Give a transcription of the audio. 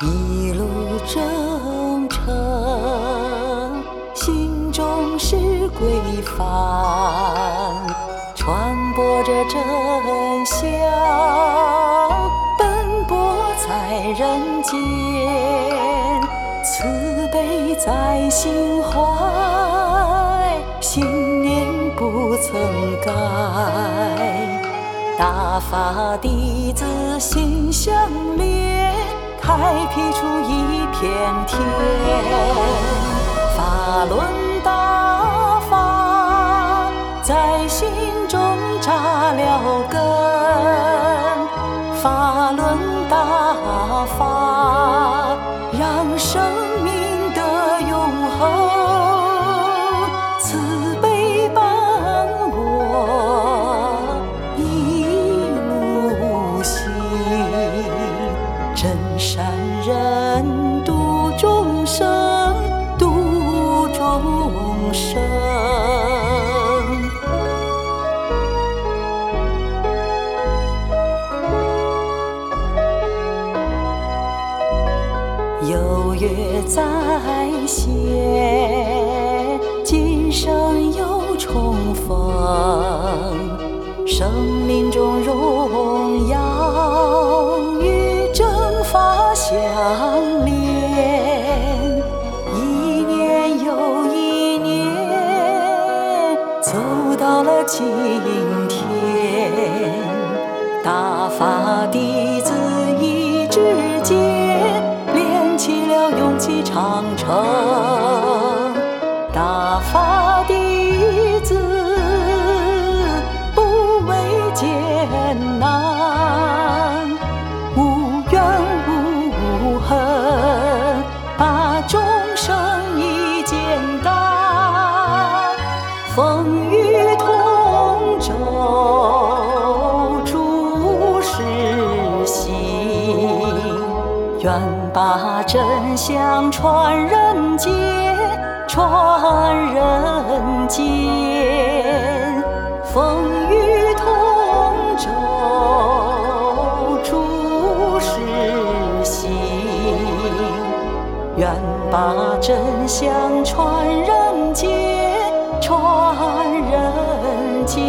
一路征程，心中是归帆，传播着真相，奔波在人间，慈悲在心怀，信念不曾改。大法弟子心相连，辟出一片天。法轮大法在心中扎了根，法轮大法让生有约在先，今生又重逢，生命中荣耀与正法相连，一年又一年，走到了今天，大法弟长城，大法弟子不畏艰难，愿把真相传人间，传人间。风雨同舟，诸事行。愿把真相传人间，传人间，